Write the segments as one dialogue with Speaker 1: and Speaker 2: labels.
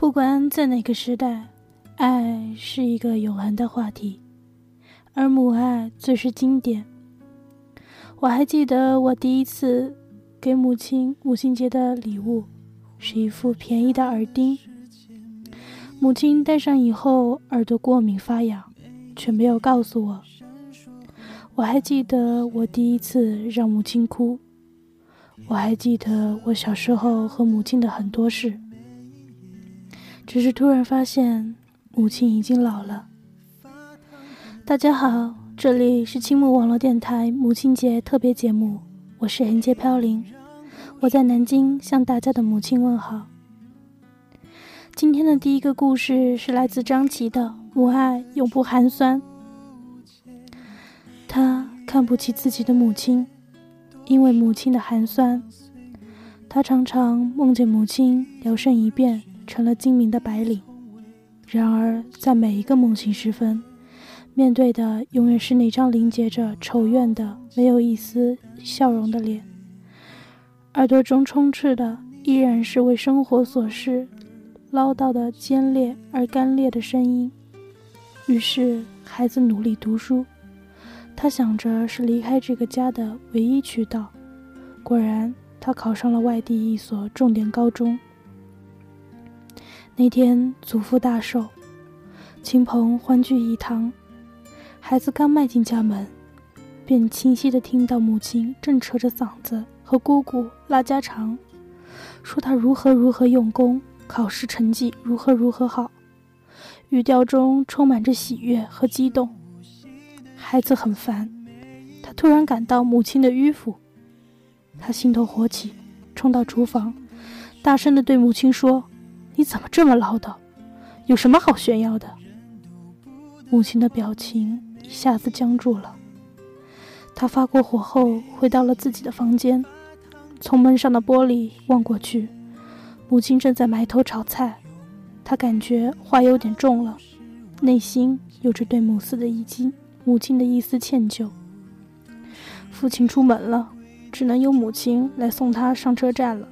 Speaker 1: 不管在哪个时代，爱是一个永恒的话题，而母爱最是经典。我还记得我第一次给母亲母亲节的礼物，是一副便宜的耳钉。母亲戴上以后，耳朵过敏发痒，却没有告诉我。我还记得我第一次让母亲哭，我还记得我小时候和母亲的很多事。只是突然发现，母亲已经老了。大家好，这里是青木网络电台母亲节特别节目，我是人间飘零，我在南京向大家的母亲问好。今天的第一个故事是来自张琪的《母爱永不寒酸》。他看不起自己的母亲，因为母亲的寒酸。他常常梦见母亲摇身一变成了精明的白领，然而在每一个梦醒时分，面对的永远是那张凝结着仇怨的、没有一丝笑容的脸。耳朵中充斥的依然是为生活琐事唠叨的尖裂而干裂的声音。于是，孩子努力读书。他想着是离开这个家的唯一渠道，果然，他考上了外地一所重点高中。那天祖父大寿，亲朋欢聚一堂，孩子刚迈进家门，便清晰地听到母亲正扯着嗓子和姑姑拉家常，说他如何如何用功，考试成绩如何如何好，语调中充满着喜悦和激动。孩子很烦，他突然感到母亲的迂腐，他心头火起，冲到厨房，大声地对母亲说：“你怎么这么唠叨？有什么好炫耀的？”母亲的表情一下子僵住了。他发过火后，回到了自己的房间，从门上的玻璃望过去，母亲正在埋头炒菜。他感觉话有点重了，内心有着对母嗣的一惊。母亲的一丝歉疚。父亲出门了，只能由母亲来送他上车站了。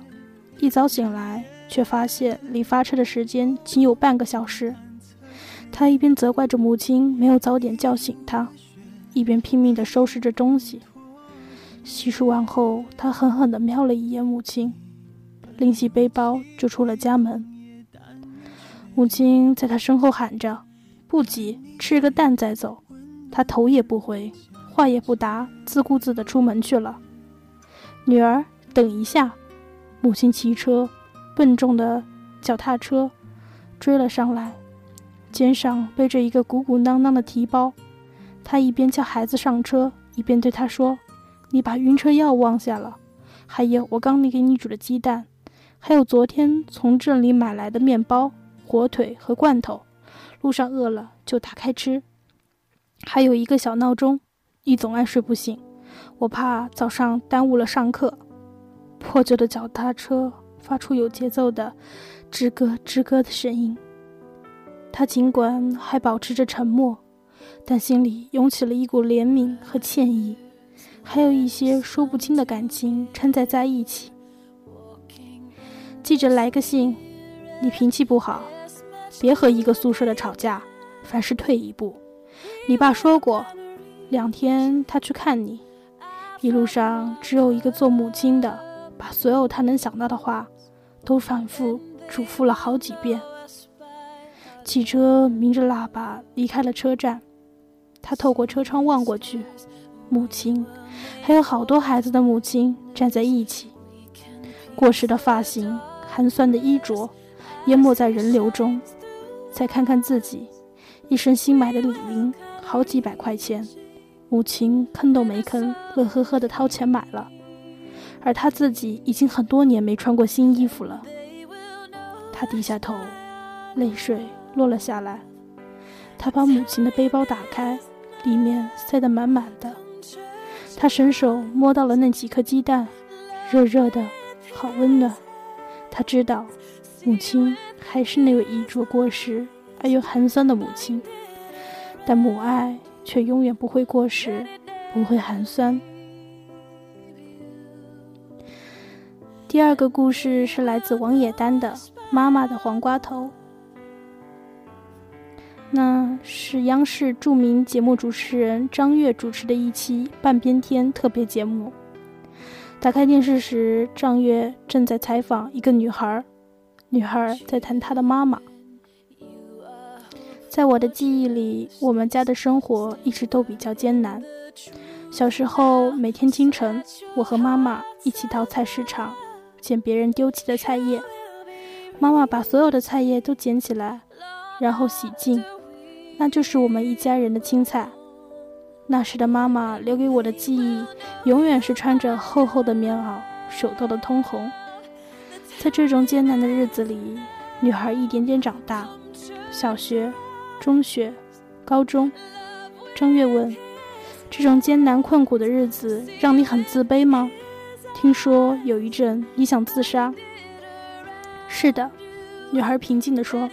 Speaker 1: 一早醒来，却发现离发车的时间仅有半个小时。他一边责怪着母亲没有早点叫醒他，一边拼命地收拾着东西。洗漱完后，他狠狠地瞄了一眼母亲，拎起背包就出了家门。母亲在他身后喊着：“不急，吃个蛋再走。”他头也不回，话也不答，自顾自地出门去了。女儿，等一下！母亲骑车，笨重的脚踏车追了上来，肩上背着一个鼓鼓囊囊的提包。他一边叫孩子上车，一边对他说：“你把晕车药忘下了，还有我刚给你煮的鸡蛋，还有昨天从镇里买来的面包、火腿和罐头。路上饿了就打开吃。”还有一个小闹钟，你总爱睡不醒，我怕早上耽误了上课。破旧的脚踏车发出有节奏的吱咯吱咯的声音。他尽管还保持着沉默，但心里涌起了一股怜悯和歉意，还有一些说不清的感情掺杂在一起。记着来个信，你脾气不好，别和一个宿舍的吵架，凡事退一步。你爸说过，两天他去看你，一路上只有一个做母亲的，把所有他能想到的话，都反复嘱咐了好几遍。汽车鸣着喇叭离开了车站，他透过车窗望过去，母亲，还有好多孩子的母亲站在一起，过时的发型，寒酸的衣着，淹没在人流中。再看看自己。一身新买的礼铃，好几百块钱，母亲吭都没吭，乐呵呵的掏钱买了，而他自己已经很多年没穿过新衣服了。他低下头，泪水落了下来。他把母亲的背包打开，里面塞得满满的。他伸手摸到了那几颗鸡蛋，热热的，好温暖。他知道，母亲还是那位衣着过时。而又寒酸的母亲，但母爱却永远不会过时，不会寒酸。第二个故事是来自王野丹的《妈妈的黄瓜头》。那是央视著名节目主持人张悦主持的一期半边天特别节目。打开电视时，张悦正在采访一个女孩，女孩在谈她的妈妈。在我的记忆里，我们家的生活一直都比较艰难。小时候，每天清晨，我和妈妈一起到菜市场捡别人丢弃的菜叶。妈妈把所有的菜叶都捡起来，然后洗净，那就是我们一家人的青菜。那时的妈妈留给我的记忆，永远是穿着厚厚的棉袄，手抖得通红。在这种艰难的日子里，女孩一点点长大，小学、中学、高中。张月问：“这种艰难困苦的日子让你很自卑吗？”听说有一阵你想自杀。是的，女孩平静地说：“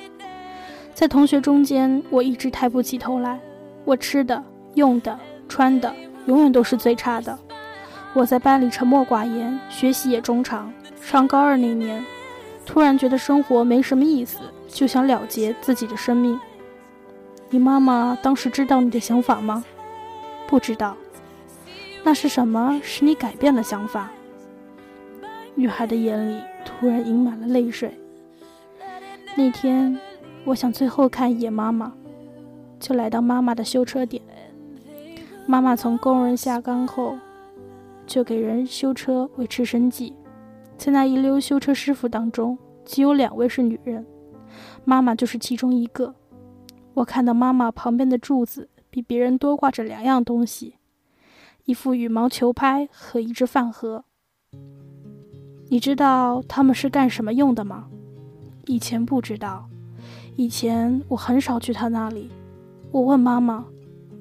Speaker 1: 在同学中间，我一直抬不起头来。我吃的、用的、穿的，永远都是最差的。我在班里沉默寡言，学习也中常。上高二那年，突然觉得生活没什么意思，就想了结自己的生命。你妈妈当时知道你的想法吗？不知道。那是什么使你改变了想法？”女孩的眼里。突然盈满了泪水。那天，我想最后看一眼妈妈，就来到妈妈的修车点。妈妈从工人下岗后，就给人修车维持生计。在那一溜修车师傅当中，仅有两位是女人，妈妈就是其中一个。我看到妈妈旁边的柱子比别人多挂着两样东西：一副羽毛球拍和一只饭盒。你知道他们是干什么用的吗？以前不知道，以前我很少去他那里。我问妈妈，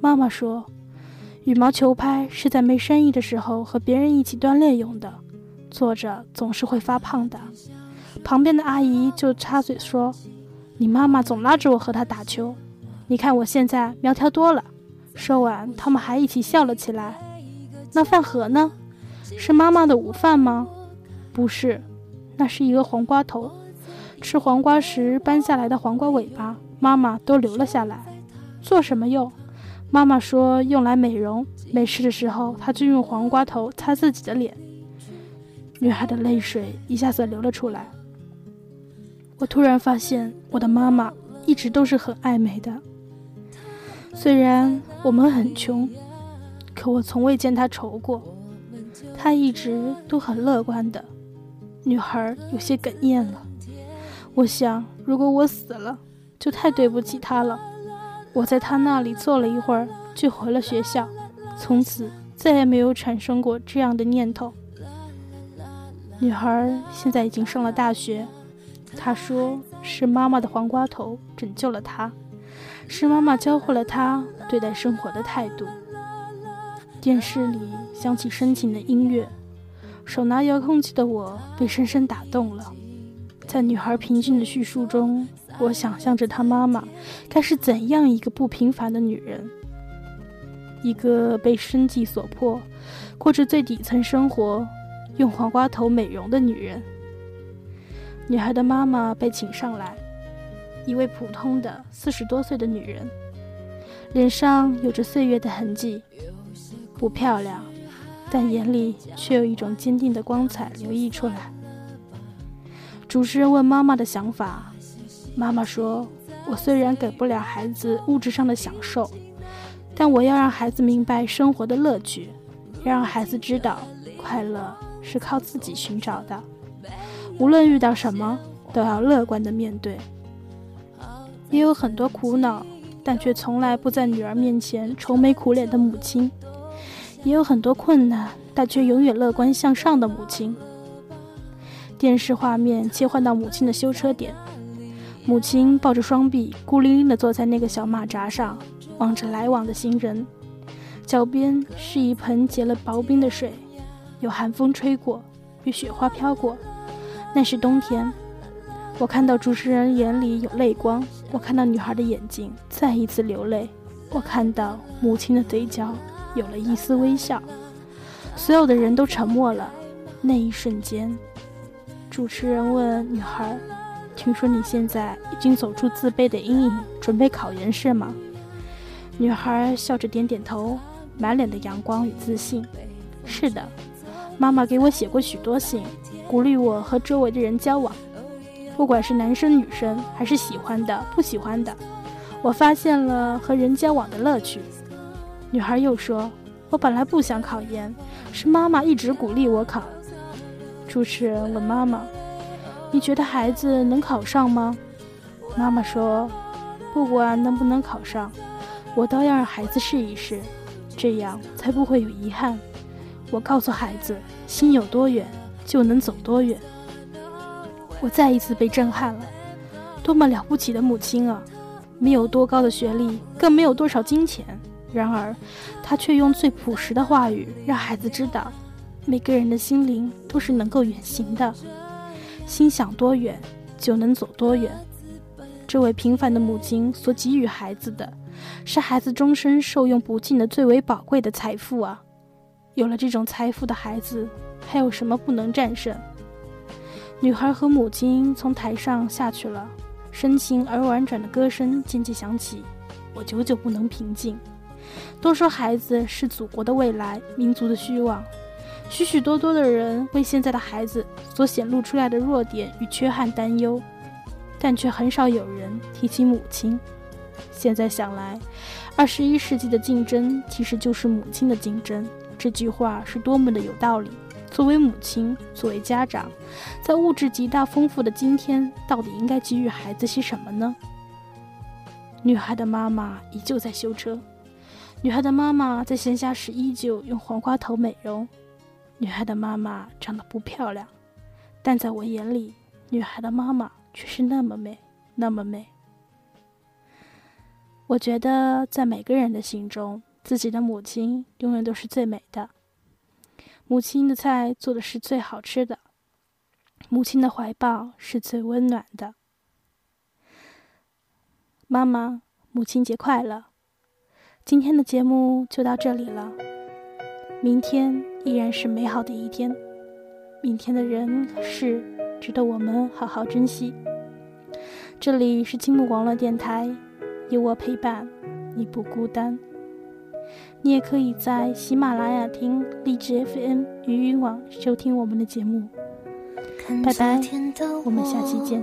Speaker 1: 妈妈说，羽毛球拍是在没生意的时候和别人一起锻炼用的，坐着总是会发胖的。旁边的阿姨就插嘴说：“你妈妈总拉着我和她打球，你看我现在苗条多了。”说完，他们还一起笑了起来。那饭盒呢？是妈妈的午饭吗？不是，那是一个黄瓜头。吃黄瓜时掰下来的黄瓜尾巴，妈妈都留了下来。做什么用？妈妈说用来美容。没事的时候，她就用黄瓜头擦自己的脸。女孩的泪水一下子流了出来。我突然发现，我的妈妈一直都是很爱美的。虽然我们很穷，可我从未见她愁过。她一直都很乐观的。女孩有些哽咽了。我想，如果我死了，就太对不起她了。我在她那里坐了一会儿，就回了学校，从此再也没有产生过这样的念头。女孩现在已经上了大学。她说：“是妈妈的黄瓜头拯救了她，是妈妈教会了她对待生活的态度。”电视里响起深情的音乐。手拿遥控器的我被深深打动了，在女孩平静的叙述中，我想象着她妈妈该是怎样一个不平凡的女人，一个被生计所迫，过着最底层生活，用黄瓜头美容的女人。女孩的妈妈被请上来，一位普通的四十多岁的女人，脸上有着岁月的痕迹，不漂亮。但眼里却有一种坚定的光彩流溢出来。主持人问妈妈的想法，妈妈说：“我虽然给不了孩子物质上的享受，但我要让孩子明白生活的乐趣，要让孩子知道快乐是靠自己寻找的。无论遇到什么，都要乐观的面对。也有很多苦恼，但却从来不在女儿面前愁眉苦脸的母亲。”也有很多困难，但却永远乐观向上的母亲。电视画面切换到母亲的修车点，母亲抱着双臂，孤零零地坐在那个小马扎上，望着来往的行人。脚边是一盆结了薄冰的水，有寒风吹过，有雪花飘过。那是冬天。我看到主持人眼里有泪光，我看到女孩的眼睛再一次流泪，我看到母亲的嘴角。有了一丝微笑，所有的人都沉默了。那一瞬间，主持人问女孩：“听说你现在已经走出自卑的阴影，准备考研是吗？女孩笑着点点头，满脸的阳光与自信。是的，妈妈给我写过许多信，鼓励我和周围的人交往，不管是男生女生，还是喜欢的不喜欢的，我发现了和人交往的乐趣。女孩又说：“我本来不想考研，是妈妈一直鼓励我考。”主持人问妈妈。你觉得孩子能考上吗？妈妈说：“不管能不能考上，我都要让孩子试一试，这样才不会有遗憾。”我告诉孩子：“心有多远，就能走多远。”我再一次被震撼了，多么了不起的母亲啊！没有多高的学历，更没有多少金钱，然而，她却用最朴实的话语让孩子知道，每个人的心灵都是能够远行的。心想多远，就能走多远。这位平凡的母亲所给予孩子的，是孩子终身受用不尽的最为宝贵的财富啊！有了这种财富的孩子，还有什么不能战胜？女孩和母亲从台上下去了，深情而婉转的歌声渐渐响起，我久久不能平静。都说孩子是祖国的未来，民族的希望。许许多多的人为现在的孩子所显露出来的弱点与缺憾担忧，但却很少有人提起母亲。现在想来，二十一世纪的竞争其实就是母亲的竞争。这句话是多么的有道理！作为母亲，作为家长，在物质极大丰富的今天，到底应该给予孩子些什么呢？女孩的妈妈依旧在修车，女孩的妈妈在闲暇时依旧用黄瓜头美容。女孩的妈妈长得不漂亮，但在我眼里，女孩的妈妈却是那么美，那么美。我觉得，在每个人的心中，自己的母亲永远都是最美的。母亲的菜做的是最好吃的，母亲的怀抱是最温暖的。妈妈，母亲节快乐！今天的节目就到这里了，明天。依然是美好的一天，明天的人事值得我们好好珍惜。这里是青木网络电台，有我陪伴，你不孤单。你也可以在喜马拉雅听荔枝 FM、云云网收听我们的节目。拜拜，我们下期见。